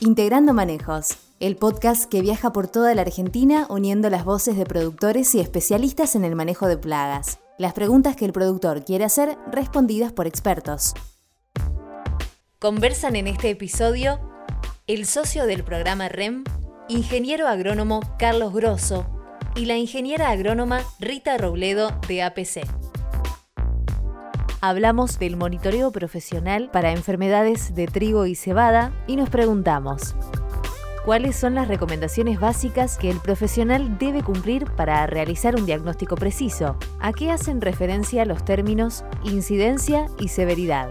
Integrando Manejos, el podcast que viaja por toda la Argentina uniendo las voces de productores y especialistas en el manejo de plagas. Las preguntas que el productor quiere hacer respondidas por expertos. Conversan en este episodio el socio del programa REM, ingeniero agrónomo Carlos Grosso y la ingeniera agrónoma Rita Robledo de APC. Hablamos del monitoreo profesional para enfermedades de trigo y cebada y nos preguntamos, ¿cuáles son las recomendaciones básicas que el profesional debe cumplir para realizar un diagnóstico preciso? ¿A qué hacen referencia los términos incidencia y severidad?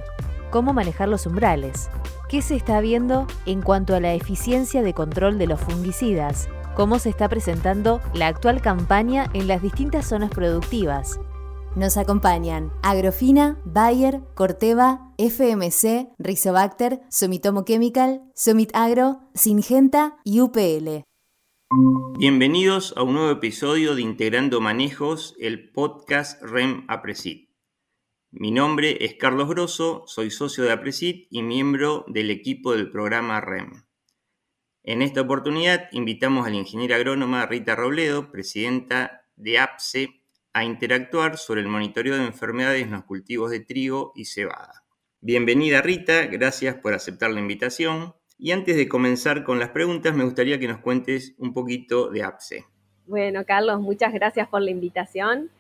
¿Cómo manejar los umbrales? ¿Qué se está viendo en cuanto a la eficiencia de control de los fungicidas? ¿Cómo se está presentando la actual campaña en las distintas zonas productivas? Nos acompañan Agrofina, Bayer, Corteva, FMC, Rizobacter, Sumitomo Chemical, Sumit Agro, Singenta y UPL. Bienvenidos a un nuevo episodio de Integrando Manejos, el podcast REM Apresit. Mi nombre es Carlos Grosso, soy socio de Apresit y miembro del equipo del programa REM. En esta oportunidad invitamos a la ingeniera agrónoma Rita Robledo, presidenta de APSE, a interactuar sobre el monitoreo de enfermedades en los cultivos de trigo y cebada. Bienvenida Rita, gracias por aceptar la invitación. Y antes de comenzar con las preguntas, me gustaría que nos cuentes un poquito de APSE. Bueno, Carlos, muchas gracias por la invitación.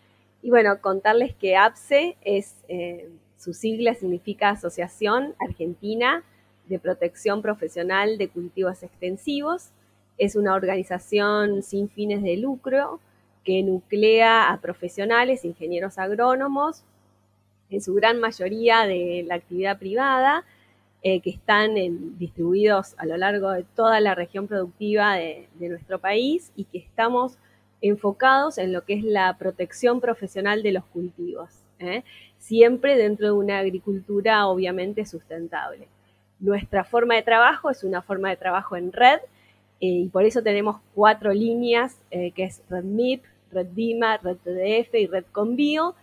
Y bueno, contarles que APSE es, eh, su sigla significa Asociación Argentina de Protección Profesional de Cultivos Extensivos. Es una organización sin fines de lucro que nuclea a profesionales, ingenieros agrónomos, en su gran mayoría de la actividad privada, eh, que están distribuidos a lo largo de toda la región productiva de, nuestro país y que estamos enfocados en lo que es la protección profesional de los cultivos, ¿eh? siempre dentro de una agricultura obviamente sustentable. Nuestra forma de trabajo es una forma de trabajo en red eh, y por eso tenemos cuatro líneas, que es RedMIP, Red Dima, Red TDF y Red Convio,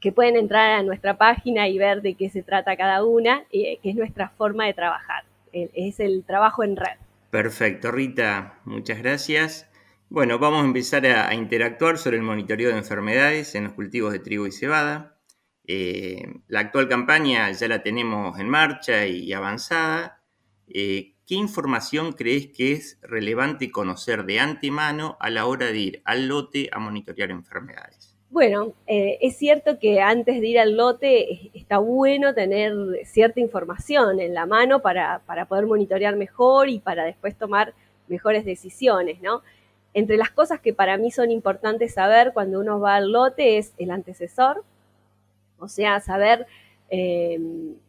que pueden entrar a nuestra página y ver de qué se trata cada una, eh, que es nuestra forma de trabajar. Es el trabajo en red. Perfecto, Rita, muchas gracias. Bueno, vamos a empezar a, interactuar sobre el monitoreo de enfermedades en los cultivos de trigo y cebada. Eh, la actual campaña ya la tenemos en marcha y avanzada. Eh, ¿qué información crees que es relevante conocer de antemano a la hora de ir al lote a monitorear enfermedades? Bueno, eh, es cierto que antes de ir al lote está bueno tener cierta información en la mano para, poder monitorear mejor y para después tomar mejores decisiones, ¿no? Entre las cosas que para mí son importantes saber cuando uno va al lote es el antecesor, o sea, saber eh,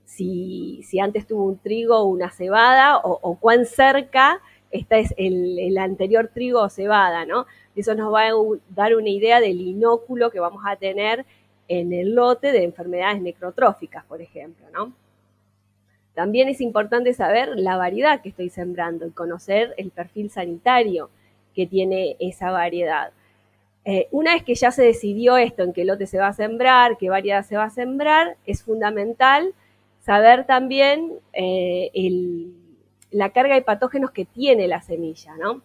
si, antes tuvo un trigo o una cebada o, cuán cerca está es el, anterior trigo o cebada. Eso nos va a dar una idea del inóculo que vamos a tener en el lote de enfermedades necrotróficas, por ejemplo. También es importante saber la variedad que estoy sembrando y conocer el perfil sanitario que tiene esa variedad. Eh, una vez que ya se decidió esto, en qué lote se va a sembrar, qué variedad se va a sembrar, es fundamental saber también eh, la carga de patógenos que tiene la semilla, ¿no?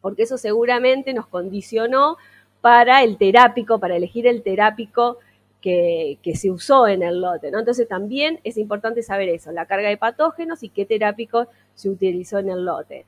Porque eso seguramente nos condicionó para el terápico, para elegir el terápico que, se usó en el lote, ¿no? Entonces también es importante saber eso, la carga de patógenos y qué terápico se utilizó en el lote.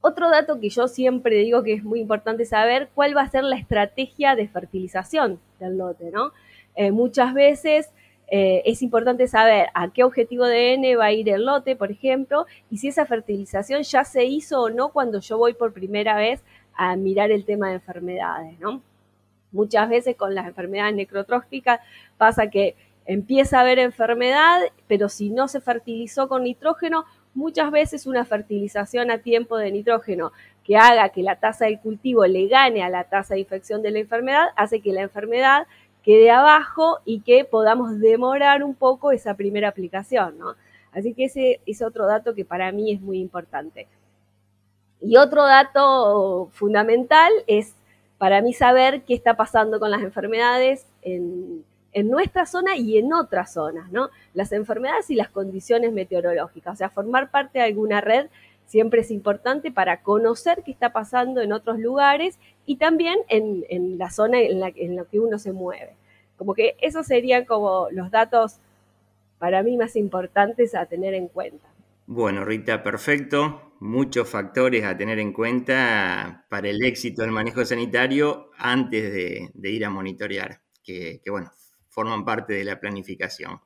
Otro dato que yo siempre digo que es muy importante saber, cuál va a ser la estrategia de fertilización del lote, ¿no? Eh, muchas veces eh, es importante saber a qué objetivo de N va a ir el lote, por ejemplo, y si esa fertilización ya se hizo o no cuando yo voy por primera vez a mirar el tema de enfermedades, ¿no? Muchas veces con las enfermedades necrotróficas pasa que empieza a haber enfermedad, pero si no se fertilizó con nitrógeno, muchas veces una fertilización a tiempo de nitrógeno que haga que la tasa de cultivo le gane a la tasa de infección de la enfermedad, hace que la enfermedad quede abajo y que podamos demorar un poco esa primera aplicación, ¿no? Así que ese es otro dato que para mí es muy importante. Y otro dato fundamental es para mí saber qué está pasando con las enfermedades en, en nuestra zona y en otras zonas, ¿no? Las enfermedades y las condiciones meteorológicas, o sea, formar parte de alguna red siempre es importante para conocer qué está pasando en otros lugares y también en, la zona en la, en la que uno se mueve. Como que esos serían como los datos para mí más importantes a tener en cuenta. Bueno, Rita, perfecto. Muchos factores a tener en cuenta para el éxito del manejo sanitario antes de, ir a monitorear, que, bueno, forman parte de la planificación.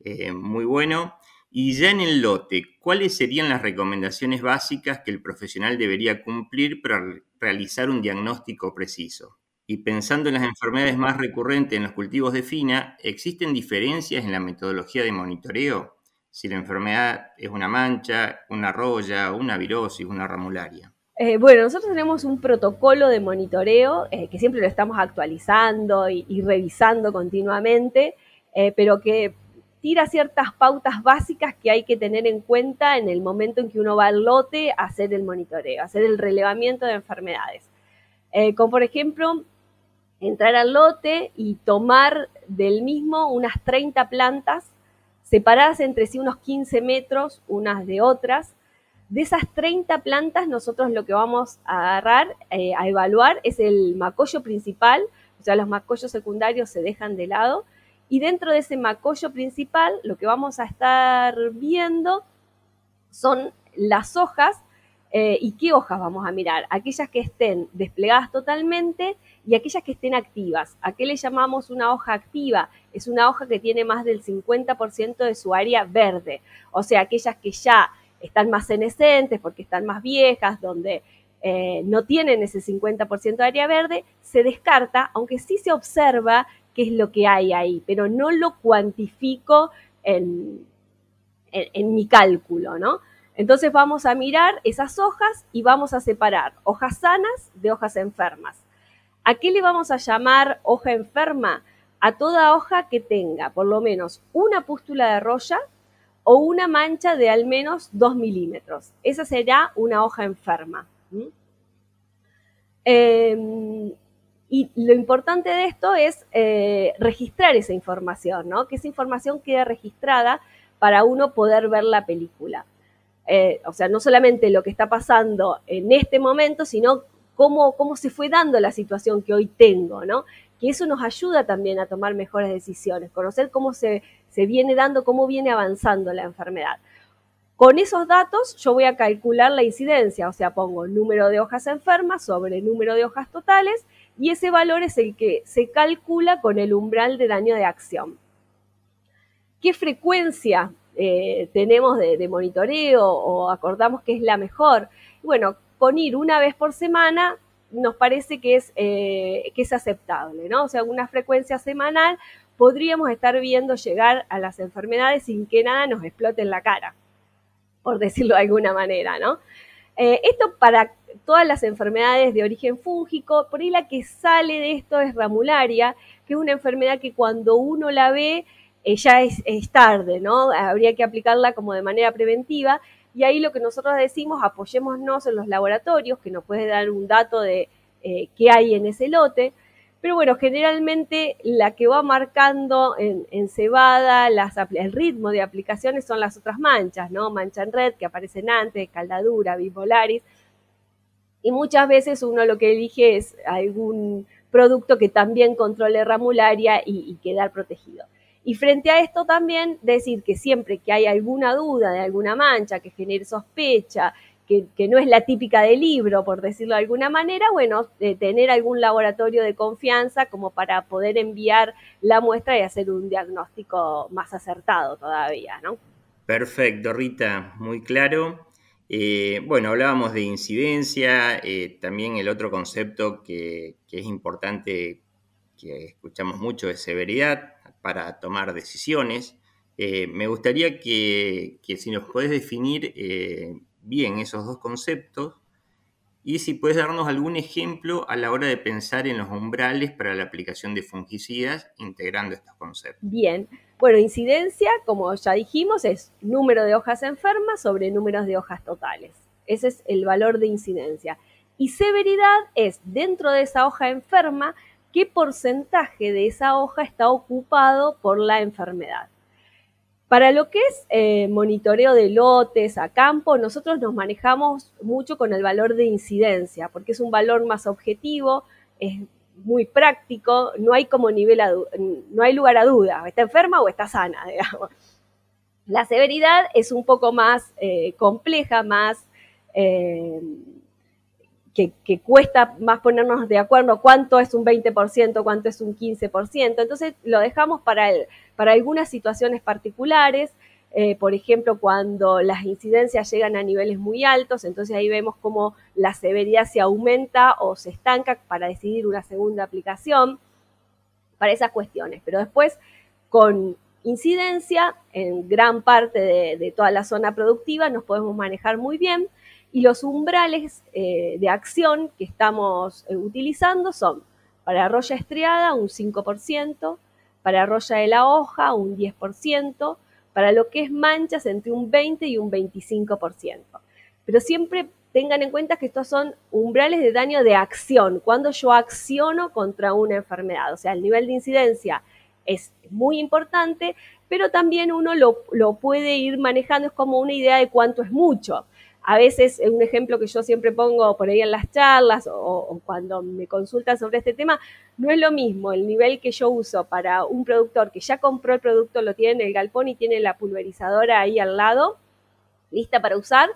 Eh, muy bueno. Y ya en el lote, ¿cuáles serían las recomendaciones básicas que el profesional debería cumplir para realizar un diagnóstico preciso? Y pensando en las enfermedades más recurrentes en los cultivos de fina, ¿existen diferencias en la metodología de monitoreo? Si la enfermedad es una mancha, una roya, una virosis, una ramularia. Eh, bueno, nosotros tenemos un protocolo de monitoreo eh, que siempre lo estamos actualizando y, revisando continuamente, eh, pero que tira ciertas pautas básicas que hay que tener en cuenta en el momento en que uno va al lote a hacer el monitoreo, a hacer el relevamiento de enfermedades. como por ejemplo, entrar al lote y tomar del mismo unas 30 plantas separadas entre sí unos 15 metros unas de otras. De esas 30 plantas nosotros lo que vamos a agarrar, eh, a evaluar, es el macollo principal, o sea, los macollos secundarios se dejan de lado, y dentro de ese macollo principal lo que vamos a estar viendo son las hojas eh, ¿Y qué hojas vamos a mirar? Aquellas que estén desplegadas totalmente y aquellas que estén activas. ¿A qué le llamamos una hoja activa? Es una hoja que tiene más del 50% de su área verde. O sea, aquellas que ya están más senescentes porque están más viejas, donde eh, no tienen ese 50% de área verde, se descarta, aunque sí se observa qué es lo que hay ahí, pero no lo cuantifico en, en mi cálculo, ¿no? Entonces vamos a mirar esas hojas y vamos a separar hojas sanas de hojas enfermas. ¿A qué le vamos a llamar hoja enferma? A toda hoja que tenga por lo menos una pústula de roya o una mancha de al menos 2 milímetros. Esa será una hoja enferma. Em, y lo importante de esto es eh, registrar esa información, ¿no? que esa información quede registrada para uno poder ver la película. Eh, o sea, no solamente lo que está pasando en este momento, sino cómo, cómo se fue dando la situación que hoy tengo, ¿no? Que eso nos ayuda también a tomar mejores decisiones, conocer cómo se, se viene dando, cómo viene avanzando la enfermedad. Con esos datos yo voy a calcular la incidencia, o sea, pongo número de hojas enfermas sobre número de hojas totales y ese valor es el que se calcula con el umbral de daño de acción. ¿Qué frecuencia eh, tenemos de, monitoreo o acordamos que es la mejor. Bueno, con ir una vez por semana nos parece que es, eh, que es aceptable, ¿no? O sea, una frecuencia semanal podríamos estar viendo llegar a las enfermedades sin que nada nos explote en la cara, por decirlo de alguna manera, ¿no? Eh, esto para todas las enfermedades de origen fúngico, por ahí la que sale de esto es ramularia, que es una enfermedad que cuando uno la ve eh, ya es, tarde, ¿no? Habría que aplicarla como de manera preventiva. Y ahí lo que nosotros decimos, apoyémonos en los laboratorios, que nos puede dar un dato de eh, qué hay en ese lote. Pero bueno, generalmente la que va marcando en, cebada el ritmo de aplicaciones son las otras manchas, ¿no? Mancha en red, que aparecen antes, caldadura, bipolaris. Y muchas veces uno lo que elige es algún producto que también controle ramularia y, y quedar protegido. Y frente a esto también decir que siempre que hay alguna duda de alguna mancha que genere sospecha, que, no es la típica del libro, por decirlo de alguna manera, bueno, tener algún laboratorio de confianza como para poder enviar la muestra y hacer un diagnóstico más acertado todavía, ¿no? Perfecto, Rita, muy claro. Eh, bueno, hablábamos de incidencia, eh, también el otro concepto que, es importante, que escuchamos mucho, es severidad para tomar decisiones. Eh, me gustaría que, si nos puedes definir eh, bien esos dos conceptos y si puedes darnos algún ejemplo a la hora de pensar en los umbrales para la aplicación de fungicidas integrando estos conceptos. Bien, bueno, incidencia, como ya dijimos, es número de hojas enfermas sobre números de hojas totales. Ese es el valor de incidencia. Y severidad es dentro de esa hoja enferma qué porcentaje de esa hoja está ocupado por la enfermedad. Para lo que es eh, monitoreo de lotes a campo, nosotros nos manejamos mucho con el valor de incidencia, porque es un valor más objetivo, es muy práctico, no hay como nivel no hay lugar a duda, está enferma o está sana, digamos. La severidad es un poco más eh, compleja, más eh, que, cuesta más ponernos de acuerdo cuánto es un 20%, cuánto es un 15%. Entonces lo dejamos para, para algunas situaciones particulares, eh, por ejemplo, cuando las incidencias llegan a niveles muy altos, entonces ahí vemos cómo la severidad se aumenta o se estanca para decidir una segunda aplicación, para esas cuestiones. Pero después, con incidencia, en gran parte de toda la zona productiva nos podemos manejar muy bien y los umbrales eh, de acción que estamos eh, utilizando son para roya estriada un 5%, para roya de la hoja un 10%, para lo que es manchas entre un 20 y un 25%. Pero siempre tengan en cuenta que estos son umbrales de daño de acción, cuando yo acciono contra una enfermedad. O sea, el nivel de incidencia es muy importante, pero también uno lo, lo puede ir manejando, es como una idea de cuánto es mucho a veces un ejemplo que yo siempre pongo por ahí en las charlas o, cuando me consultan sobre este tema, no es lo mismo el nivel que yo uso para un productor que ya compró el producto, lo tiene en el galpón y tiene la pulverizadora ahí al lado, lista para usar,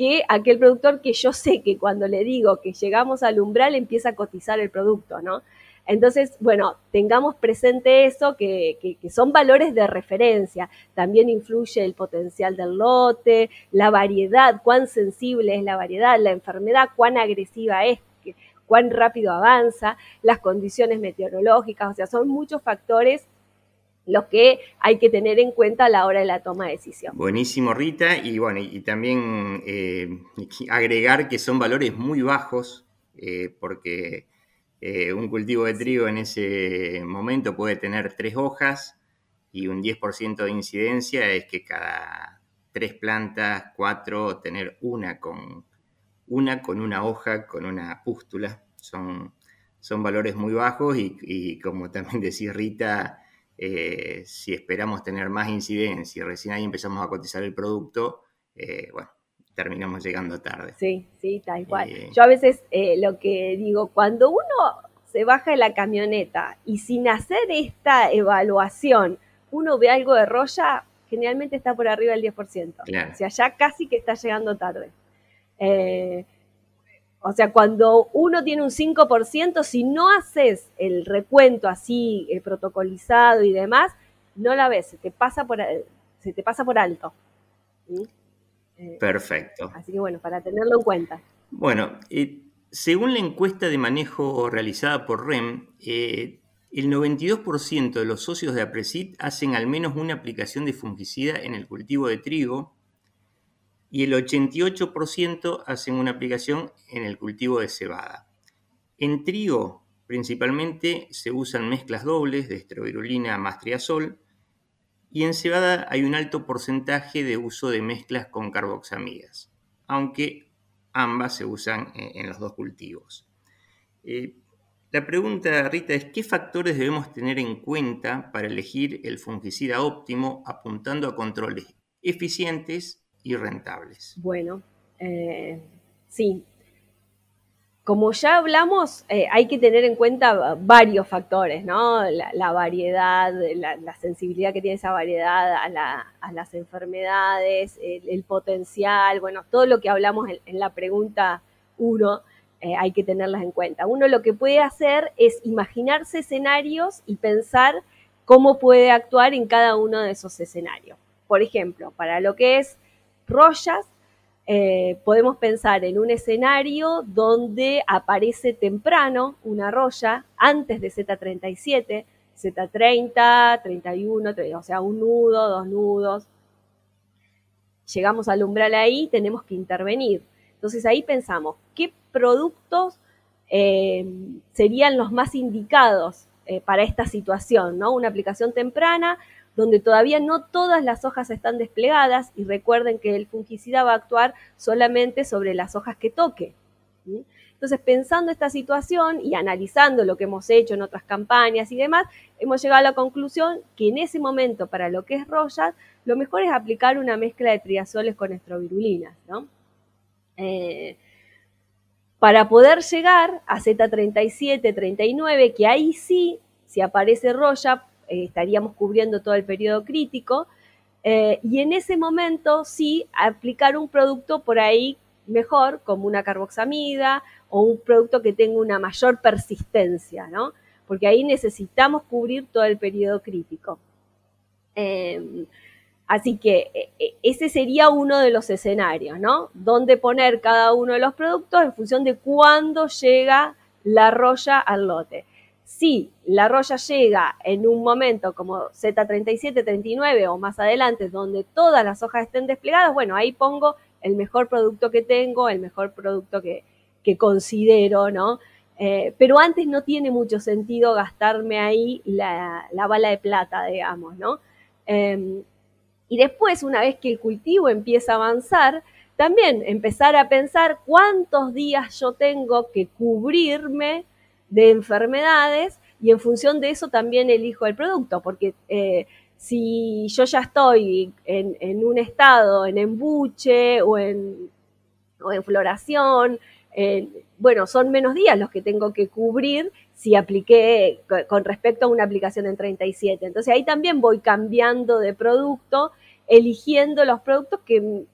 que aquel productor que yo sé que cuando le digo que llegamos al umbral empieza a cotizar el producto, ¿no? Entonces, bueno, tengamos presente eso, que, son valores de referencia. También influye el potencial del lote, la variedad, cuán sensible es la variedad, la enfermedad, cuán agresiva es, cuán rápido avanza, las condiciones meteorológicas, o sea, son muchos factores los que hay que tener en cuenta a la hora de la toma de decisión. Buenísimo, Rita, y bueno, y también eh, agregar que son valores muy bajos, eh, porque eh, un cultivo de trigo en ese momento puede tener tres hojas y un 10% de incidencia es que cada tres plantas, cuatro, tener una con una, con una hoja, con una pústula. Son, son valores muy bajos y, como también decía Rita, eh, si esperamos tener más incidencia y recién ahí empezamos a cotizar el producto, eh, bueno, terminamos llegando tarde. Sí, sí, tal cual. Eh, Yo a veces lo que digo, cuando uno se baja de la camioneta y sin hacer esta evaluación uno ve algo de roya, generalmente está por arriba del 10%. O sea, ya casi que está llegando tarde. Eh, o sea, cuando uno tiene un 5%, si no haces el recuento así protocolizado y demás, no la ves, se te pasa por, se te pasa por alto. ¿Mm? Eh, Perfecto. Así que bueno, para tenerlo en cuenta. Bueno, eh, según la encuesta de manejo realizada por REM, eh, el 92% de los socios de Apresit hacen al menos una aplicación de fungicida en el cultivo de trigo y el 88% hacen una aplicación en el cultivo de cebada. En trigo, principalmente, se usan mezclas dobles de estrovirulina más triazol, y en cebada hay un alto porcentaje de uso de mezclas con carboxamidas, aunque ambas se usan en, los dos cultivos. Eh, la pregunta, Rita, es qué factores debemos tener en cuenta para elegir el fungicida óptimo apuntando a controles eficientes y rentables. Bueno, eh, sí, como ya hablamos, eh, hay que tener en cuenta varios factores, ¿no? La, variedad, la, sensibilidad que tiene esa variedad a, las enfermedades, el, potencial, bueno, todo lo que hablamos en, la pregunta 1 eh, hay que tenerlas en cuenta. Uno lo que puede hacer es imaginarse escenarios y pensar cómo puede actuar en cada uno de esos escenarios. Por ejemplo, para lo que es rollas, eh, podemos pensar en un escenario donde aparece temprano una roya antes de Z37, Z30, 31, o sea, un nudo, dos nudos. Llegamos al umbral ahí, tenemos que intervenir. Entonces ahí pensamos, ¿qué productos eh, serían los más indicados eh, para esta situación? ¿no? Una aplicación temprana, donde todavía no todas las hojas están desplegadas y recuerden que el fungicida va a actuar solamente sobre las hojas que toque. Entonces, pensando esta situación y analizando lo que hemos hecho en otras campañas y demás, hemos llegado a la conclusión que en ese momento, para lo que es Royal, lo mejor es aplicar una mezcla de triazoles con estrovirulinas, ¿no? Eh, para poder llegar a Z37, 39, que ahí sí, si aparece Roya, estaríamos cubriendo todo el periodo crítico, eh, y en ese momento sí aplicar un producto por ahí mejor, como una carboxamida o un producto que tenga una mayor persistencia, ¿no? Porque ahí necesitamos cubrir todo el periodo crítico. Em, así que e, e, ese sería uno de los escenarios, ¿no? Dónde poner cada uno de los productos en función de cuándo llega la roya al lote. Si la roya llega en un momento como Z37, 39 o más adelante, donde todas las hojas estén desplegadas, bueno, ahí pongo el mejor producto que tengo, el mejor producto que, considero, ¿no? Eh, pero antes no tiene mucho sentido gastarme ahí la, bala de plata, digamos, ¿no? Em, y después, una vez que el cultivo empieza a avanzar, también empezar a pensar cuántos días yo tengo que cubrirme de enfermedades y en función de eso también elijo el producto, porque eh, si yo ya estoy en, un estado, en embuche o en, en floración, bueno, son menos días los que tengo que cubrir si apliqué con respecto a una aplicación en 37. Entonces ahí también voy cambiando de producto, eligiendo los productos que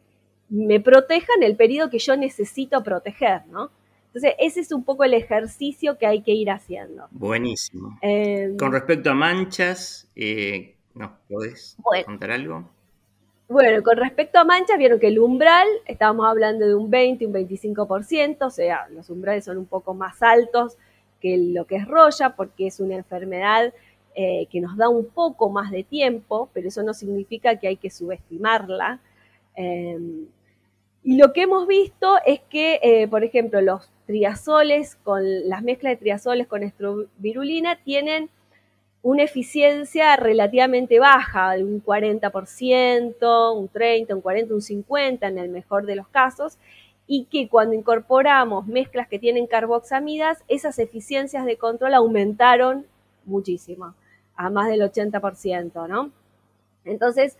me protejan el periodo que yo necesito proteger, ¿no? Entonces, ese es un poco el ejercicio que hay que ir haciendo. Buenísimo. Em, con respecto a manchas, eh, ¿Nos podés contar algo? Bueno, con respecto a manchas, vieron que el umbral, estábamos hablando de un 20, un 25%, o sea, los umbrales son un poco más altos que lo que es roya, porque es una enfermedad eh, que nos da un poco más de tiempo, pero eso no significa que hay que subestimarla. Em, y lo que hemos visto es que, eh, por ejemplo, los triazoles, con las mezclas de triazoles con estrovirulina, tienen una eficiencia relativamente baja, de un 40%, un 30, un 40, un 50 en el mejor de los casos, y que cuando incorporamos mezclas que tienen carboxamidas, esas eficiencias de control aumentaron muchísimo, a más del 80%, ¿no? Entonces,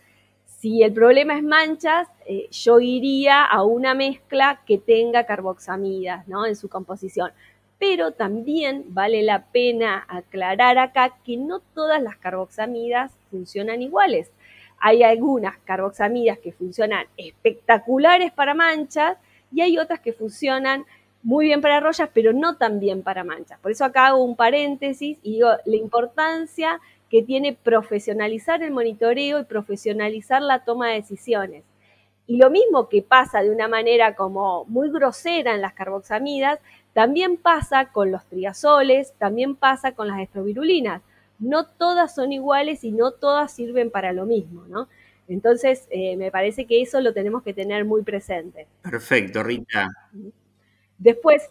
si el problema es manchas, eh, yo iría a una mezcla que tenga carboxamidas, ¿no? En su composición pero también vale la pena aclarar acá que no todas las carboxamidas funcionan iguales. Hay algunas carboxamidas que funcionan espectaculares para manchas y hay otras que funcionan muy bien para rollas, pero no tan bien para manchas. Por eso acá hago un paréntesis y digo la importancia que tiene profesionalizar el monitoreo y profesionalizar la toma de decisiones. Y lo mismo que pasa de una manera como muy grosera en las carboxamidas, también pasa con los triazoles, también pasa con las estrovirulinas. No todas son iguales y no todas sirven para lo mismo, ¿no? Entonces, eh, me parece que eso lo tenemos que tener muy presente. Perfecto, Rita. Después,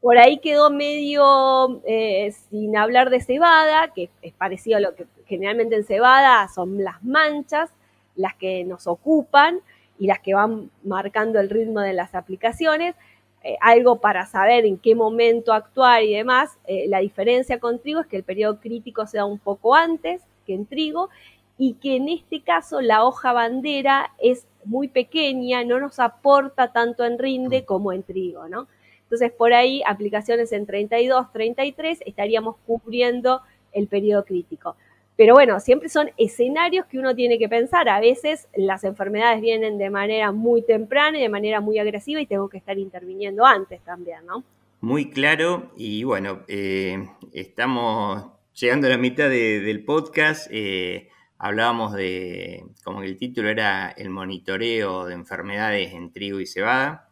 por ahí quedó medio eh, sin hablar de cebada, que es parecido a lo que generalmente en cebada son las manchas, las que nos ocupan y las que van marcando el ritmo de las aplicaciones. Eh, algo para saber en qué momento actuar y demás. Eh, la diferencia con trigo es que el periodo crítico se da un poco antes que en trigo y que en este caso la hoja bandera es muy pequeña, no nos aporta tanto en rinde como en trigo, ¿no? Entonces, por ahí, aplicaciones en 32, 33, estaríamos cubriendo el periodo crítico. Pero bueno, siempre son escenarios que uno tiene que pensar. A veces las enfermedades vienen de manera muy temprana y de manera muy agresiva y tengo que estar interviniendo antes también, ¿no? Muy claro y bueno, eh, estamos llegando a la mitad del podcast. Eh, hablábamos de, como el título era el monitoreo de enfermedades en trigo y cebada,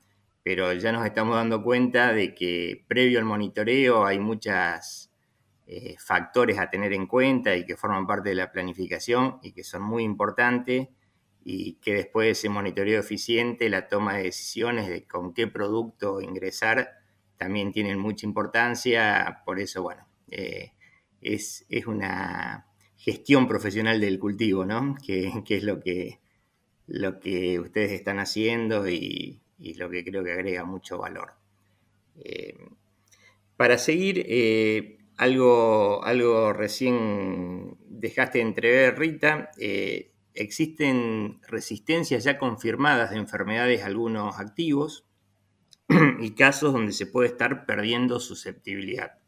pero ya nos estamos dando cuenta de que previo al monitoreo hay muchas eh, factores a tener en cuenta y que forman parte de la planificación y que son muy importantes y que después de ese monitoreo eficiente, la toma de decisiones de con qué producto ingresar también tienen mucha importancia. Por eso, bueno, eh, es, una gestión profesional del cultivo, ¿no? Que, es lo que, lo que ustedes están haciendo y, y lo que creo que agrega mucho valor. para seguir, algo, algo recién dejaste entrever, Rita, existen resistencias ya confirmadas de enfermedades a algunos activos y casos donde se puede estar perdiendo susceptibilidad.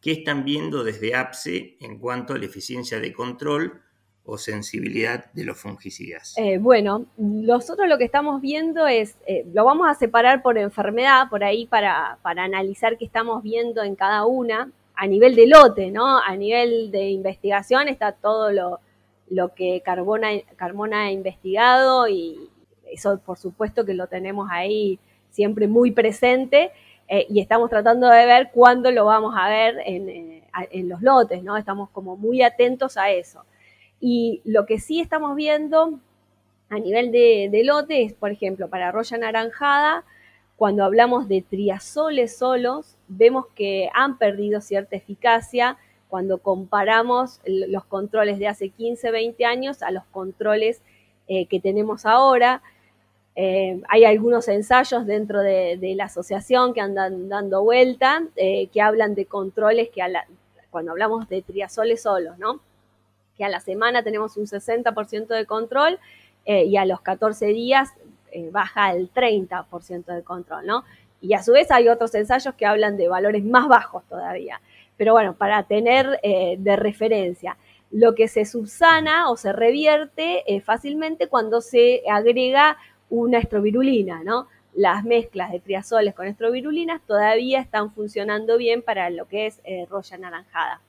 ¿Qué están viendo desde APSE en cuanto a la eficiencia de control o sensibilidad de los fungicidas? Eh, bueno, nosotros lo que estamos viendo es, eh, lo vamos a separar por enfermedad, por ahí para, para analizar qué estamos viendo en cada una, a nivel de lote, ¿no? A nivel de investigación está todo lo, lo que Carbona, ha investigado y eso por supuesto que lo tenemos ahí siempre muy presente eh, y estamos tratando de ver cuándo lo vamos a ver eh, en, los lotes, ¿no? Estamos como muy atentos a eso. Y lo que sí estamos viendo a nivel de, de lote es, por ejemplo, para roya naranjada, cuando hablamos de triazoles solos, vemos que han perdido cierta eficacia cuando comparamos los controles de hace 15, 20 años a los controles eh, que tenemos ahora. Eh, hay algunos ensayos dentro de, la asociación que andan dando vuelta, eh, que hablan de controles que cuando hablamos de triazoles solos, ¿no? Que a la semana tenemos un 60% de control y a los 14 días baja el 30% de control, ¿no? Y a su vez hay otros ensayos que hablan de valores más bajos todavía pero bueno, para tener eh, de referencia. Lo que se subsana o se revierte eh, fácilmente cuando se agrega una estrovirulina, ¿no? Las mezclas de triazoles con estrovirulinas todavía están funcionando bien para lo que es eh, roya naranjada.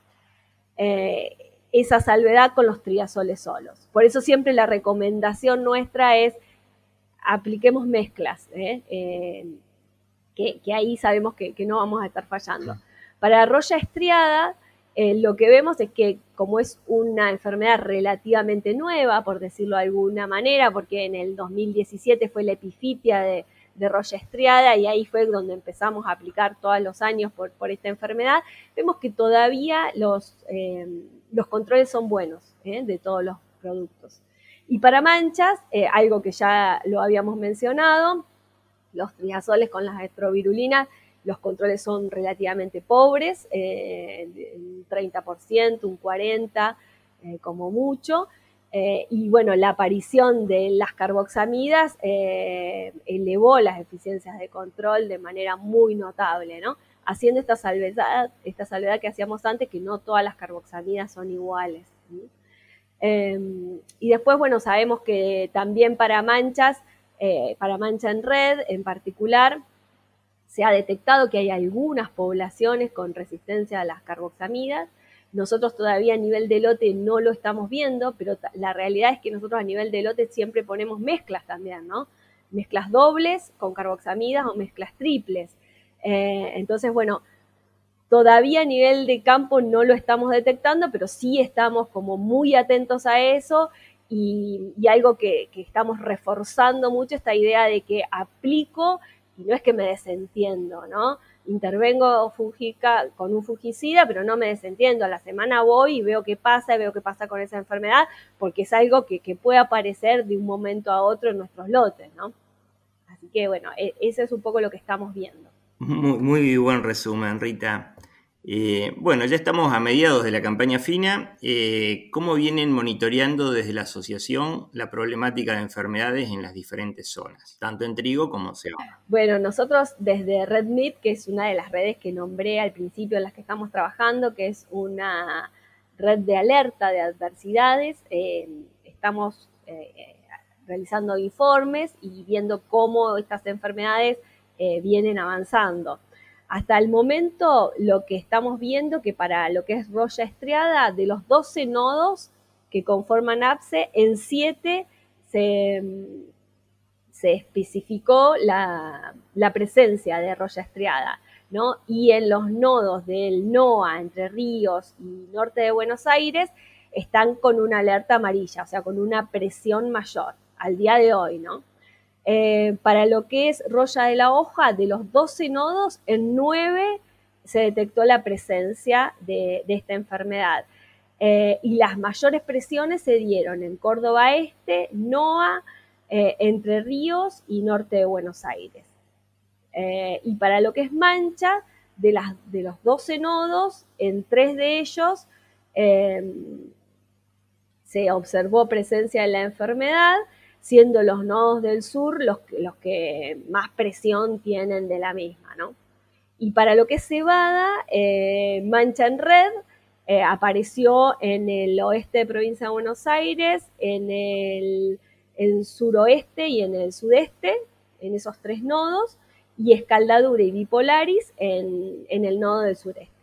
Esa salvedad con los triazoles solos. Por eso siempre la recomendación nuestra es apliquemos mezclas, que, ahí sabemos que, que no vamos a estar fallando. Para roya estriada, eh, lo que vemos es que como es una enfermedad relativamente nueva, por decirlo de alguna manera, porque en el 2017 fue la epifitia de, roya estriada y ahí fue donde empezamos a aplicar todos los años por, esta enfermedad, vemos que todavía los, eh, los controles son buenos eh, de todos los productos. Y para manchas, algo que ya lo habíamos mencionado, los triazoles con las estrovirulinas los controles son relativamente pobres, eh, un 30%, un 40% eh, como mucho. Eh, y bueno, la aparición de las carboxamidas elevó las eficiencias de control de manera muy notable, ¿no? Haciendo esta salvedad, esta salvedad que hacíamos antes, que no todas las carboxamidas son iguales. Em, y después, bueno, sabemos que también para manchas, para mancha en red en particular, se ha detectado que hay algunas poblaciones con resistencia a las carboxamidas. Nosotros todavía a nivel de lote no lo estamos viendo, pero la realidad es que nosotros a nivel de lote siempre ponemos mezclas también, ¿no? Mezclas dobles con carboxamidas o mezclas triples. Eh, entonces, bueno, todavía a nivel de campo no lo estamos detectando, pero sí estamos como muy atentos a eso y, algo que, que, estamos reforzando mucho, esta idea de que aplico y no es que me desentiendo, ¿no? Intervengo con un fungicida, pero no me desentiendo. A la semana voy y veo qué pasa, y veo qué pasa con esa enfermedad, porque es algo que, puede aparecer de un momento a otro en nuestros lotes, ¿no? Así que bueno, e, eso es un poco lo que estamos viendo. Muy, muy buen resumen, Rita. Eh, bueno, ya estamos a mediados de la campaña fina. Eh, ¿Cómo vienen monitoreando desde la asociación la problemática de enfermedades en las diferentes zonas, tanto en trigo como cebada? Bueno, nosotros desde RedMeat, que es una de las redes que nombré al principio en las que estamos trabajando, que es una red de alerta de adversidades, eh, estamos realizando informes y viendo cómo estas enfermedades vienen avanzando. Hasta el momento lo que estamos viendo que para lo que es roya estriada, de los 12 nodos que conforman APSE, en 7 se, especificó la, presencia de roya estriada. ¿no? Y en los nodos del NOA, Entre Ríos y Norte de Buenos Aires, están con una alerta amarilla, o sea, con una presión mayor al día de hoy, ¿no? Eh, para lo que es roya de la hoja, de los 12 nodos, en 9 se detectó la presencia de, esta enfermedad. Eh, y las mayores presiones se dieron en Córdoba Este, NOA, eh, Entre Ríos y Norte de Buenos Aires. Y para lo que es mancha, de, de los 12 nodos, en tres de ellos se observó presencia de la enfermedad, siendo los nodos del sur los, los que más presión tienen de la misma. ¿no? Y para lo que es cebada, eh, mancha en red eh, apareció en el oeste de provincia de Buenos Aires, en el, suroeste y en el sudeste, en esos tres nodos, y escaldadura y bipolaris en, en el nodo del sureste.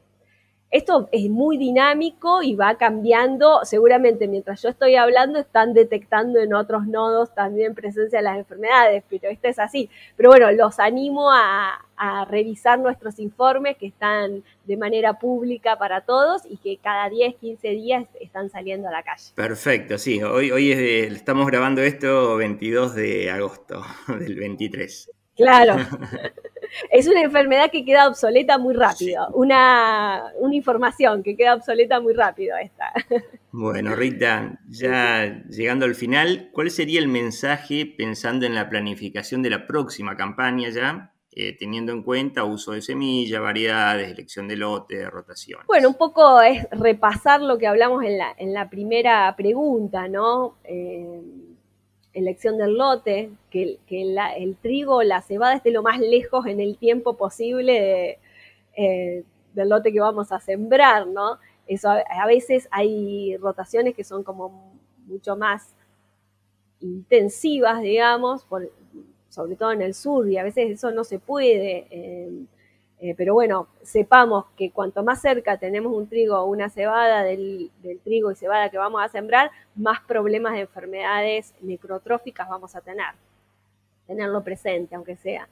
Esto es muy dinámico y va cambiando. Seguramente mientras yo estoy hablando están detectando en otros nodos también presencia de las enfermedades, pero esto es así. Pero bueno, los animo a, revisar nuestros informes que están de manera pública para todos y que cada 10, 15 días están saliendo a la calle. Perfecto, sí. Hoy, hoy estamos grabando esto 22 de agosto del 23. Claro. es una enfermedad que queda obsoleta muy rápido, una, información que queda obsoleta muy rápido esta. Bueno, Rita, ya llegando al final, ¿cuál sería el mensaje pensando en la planificación de la próxima campaña ya? Eh, teniendo en cuenta uso de semilla, variedades, elección de lote, rotación. Bueno, un poco es repasar lo que hablamos en la, en la primera pregunta, ¿no? Eh, elección del lote, que, el trigo, la cebada esté lo más lejos en el tiempo posible eh, del lote que vamos a sembrar, ¿no? Eso a, veces hay rotaciones que son como mucho más intensivas, digamos, sobre todo en el sur, y a veces eso no se puede. Eh, eh, pero bueno, sepamos que cuanto más cerca tenemos un trigo o una cebada del, trigo y cebada que vamos a sembrar, más problemas de enfermedades necrotróficas vamos a tener. Tenerlo presente, aunque sea.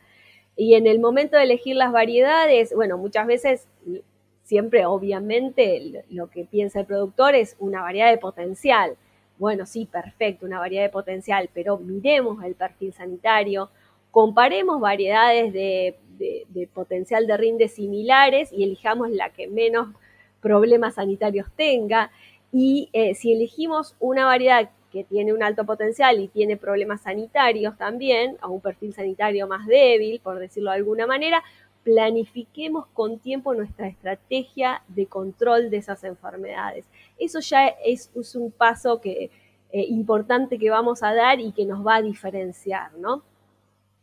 Y en el momento de elegir las variedades, bueno, muchas veces, siempre obviamente lo que piensa el productor es una variedad de potencial. Bueno, sí, perfecto, una variedad de potencial, pero miremos el perfil sanitario, comparemos variedades de, potencial de rinde similares y elijamos la que menos problemas sanitarios tenga. Y eh, si elegimos una variedad que tiene un alto potencial y tiene problemas sanitarios también, o un perfil sanitario más débil, por decirlo de alguna manera, planifiquemos con tiempo nuestra estrategia de control de esas enfermedades. Eso ya es, un paso que, eh, importante que vamos a dar y que nos va a diferenciar, ¿no?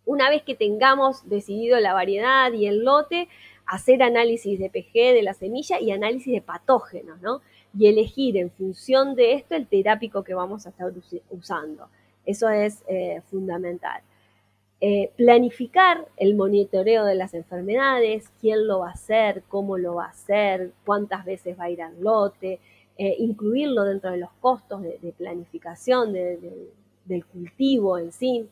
Una vez que tengamos decidido la variedad y el lote, hacer análisis de PG de la semilla y análisis de patógenos, ¿no? Y elegir en función de esto el terápico que vamos a estar usando. Eso es eh, fundamental. Eh, planificar el monitoreo de las enfermedades, quién lo va a hacer, cómo lo va a hacer, cuántas veces va a ir al lote, eh, incluirlo dentro de los costos de, planificación del cultivo en sí.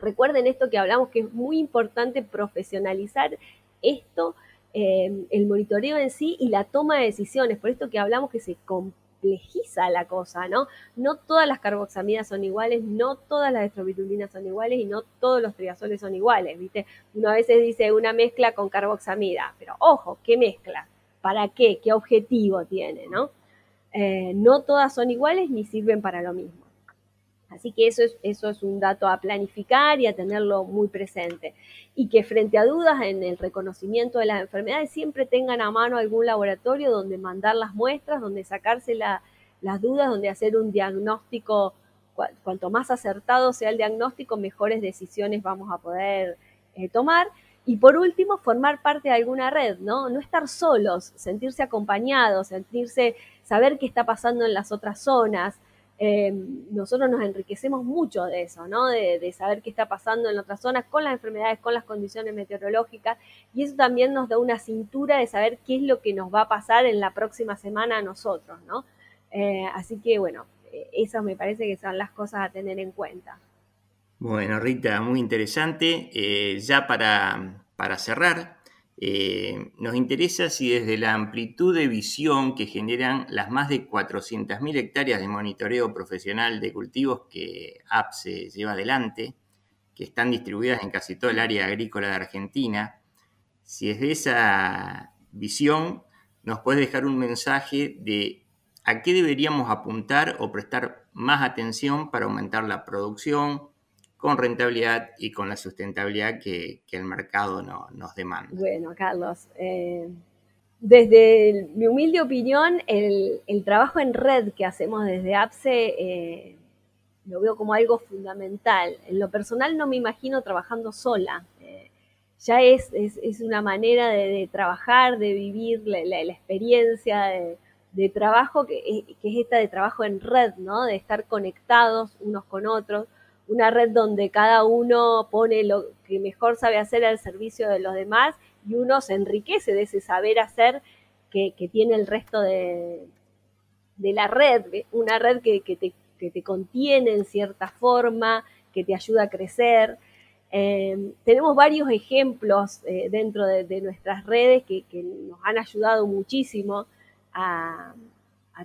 Recuerden esto que hablamos, que es muy importante profesionalizar esto, eh, el monitoreo en sí y la toma de decisiones. Por esto que hablamos que se complejiza la cosa, ¿no? No todas las carboxamidas son iguales, no todas las estrobitulinas son iguales y no todos los triazoles son iguales, ¿viste? Uno a veces dice una mezcla con carboxamida, pero ojo, ¿qué mezcla? ¿Para qué? ¿Qué objetivo tiene, no? Eh, no todas son iguales ni sirven para lo mismo. Así que eso es, eso es un dato a planificar y a tenerlo muy presente. Y que frente a dudas en el reconocimiento de las enfermedades siempre tengan a mano algún laboratorio donde mandar las muestras, donde sacarse las dudas, donde hacer un diagnóstico. Cuanto más acertado sea el diagnóstico, mejores decisiones vamos a poder eh, tomar. Y por último, formar parte de alguna red, ¿no? No estar solos, sentirse acompañados, sentirse, saber qué está pasando en las otras zonas, Em, nosotros nos enriquecemos mucho de eso, ¿no? De, saber qué está pasando en otras zonas con las enfermedades, con las condiciones meteorológicas, y eso también nos da una cintura de saber qué es lo que nos va a pasar en la próxima semana a nosotros, ¿no? Eh, así que, bueno, eh, eso me parece que son las cosas a tener en cuenta. Bueno, Rita, muy interesante. Eh, ya para, para cerrar, eh, nos interesa si desde la amplitud de visión que generan las más de 400.000 hectáreas de monitoreo profesional de cultivos que APSE lleva adelante, que están distribuidas en casi todo el área agrícola de Argentina, si desde esa visión nos puedes dejar un mensaje de a qué deberíamos apuntar o prestar más atención para aumentar la producción, con rentabilidad y con la sustentabilidad que, el mercado no, nos demanda. Bueno, Carlos, eh, desde mi humilde opinión, el, trabajo en red que hacemos desde APSE eh, lo veo como algo fundamental. En lo personal no me imagino trabajando sola. Eh, ya es, es, una manera de, trabajar, de vivir la, experiencia de, trabajo, que, que, es esta de trabajo en red, ¿no? De estar conectados unos con otros. Una red donde cada uno pone lo que mejor sabe hacer al servicio de los demás y uno se enriquece de ese saber hacer que, tiene el resto de, la red, una red que, te, te, contiene en cierta forma, que te ayuda a crecer. Eh, tenemos varios ejemplos eh, dentro de, nuestras redes que, nos han ayudado muchísimo a,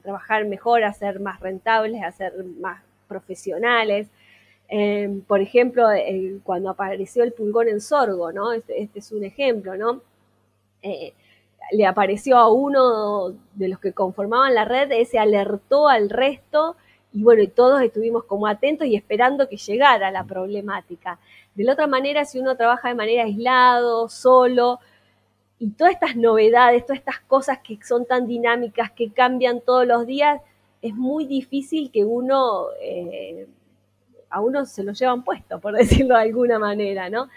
trabajar mejor, a ser más rentables, a ser más profesionales. Eh, por ejemplo, cuando apareció el pulgón en sorgo, ¿no? Este, este es un ejemplo, ¿no? le apareció a uno de los que conformaban la red, ese alertó al resto y bueno, todos estuvimos como atentos y esperando que llegara la problemática. De la otra manera, si uno trabaja de manera aislado, solo, y todas estas novedades, todas estas cosas que son tan dinámicas, que cambian todos los días, es muy difícil que uno, eh, a uno se lo llevan puesto, por decirlo de alguna manera, ¿no?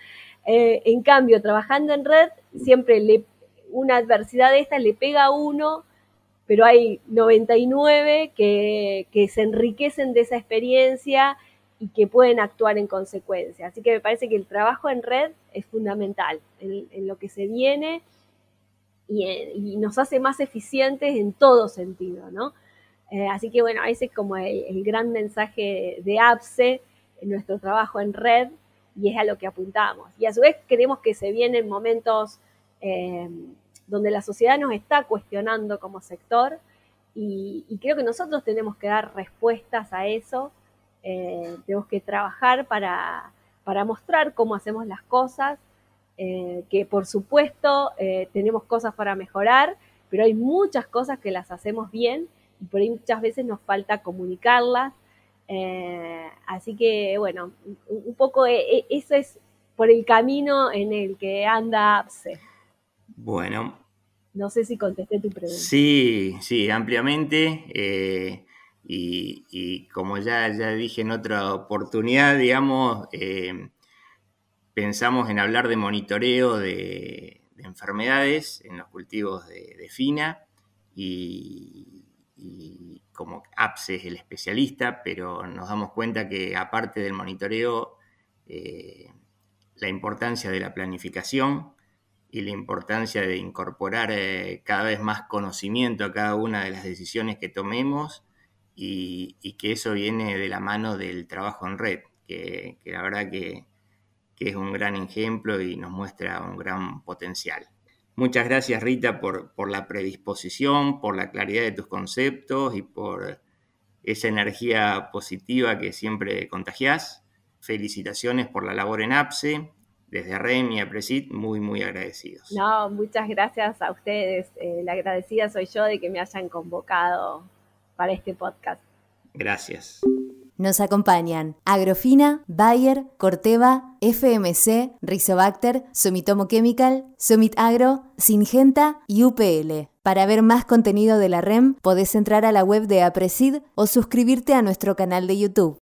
Eh, en cambio, trabajando en red, siempre una adversidad de esta le pega a uno, pero hay 99 que, se enriquecen de esa experiencia y que pueden actuar en consecuencia. Así que me parece que el trabajo en red es fundamental en, lo que se viene y, nos hace más eficientes en todo sentido, ¿no? Eh, así que bueno, ese es como el, gran mensaje de APSE en nuestro trabajo en red y es a lo que apuntamos. Y a su vez queremos que se vienen momentos eh, donde la sociedad nos está cuestionando como sector y, creo que nosotros tenemos que dar respuestas a eso, eh, tenemos que trabajar para, mostrar cómo hacemos las cosas, eh, que por supuesto tenemos cosas para mejorar, pero hay muchas cosas que las hacemos bien y por ahí muchas veces nos falta comunicarlas. Así que bueno, un, poco eso es por el camino en el que anda APSE. Bueno. No sé si contesté tu pregunta. Sí, sí, ampliamente. Eh, y, como ya, ya dije en otra oportunidad, digamos, eh, pensamos en hablar de monitoreo de, enfermedades en los cultivos de, fina y, como APSE es el especialista, pero nos damos cuenta que aparte del monitoreo, eh, la importancia de la planificación y la importancia de incorporar eh, cada vez más conocimiento a cada una de las decisiones que tomemos y, que eso viene de la mano del trabajo en red, que, la verdad que, es un gran ejemplo y nos muestra un gran potencial. Muchas gracias Rita por, la predisposición, por la claridad de tus conceptos y por esa energía positiva que siempre contagiás. Felicitaciones por la labor en APSE desde REM y APRESID muy, muy agradecidos. No, muchas gracias a ustedes. Eh, la agradecida soy yo de que me hayan convocado para este podcast. Gracias. Nos acompañan Agrofina, Bayer, Corteva, FMC, Rizobacter, Sumitomo Chemical, Sumit Agro, Singenta y UPL. Para ver más contenido de la REM, podés entrar a la web de Apresid o suscribirte a nuestro canal de YouTube.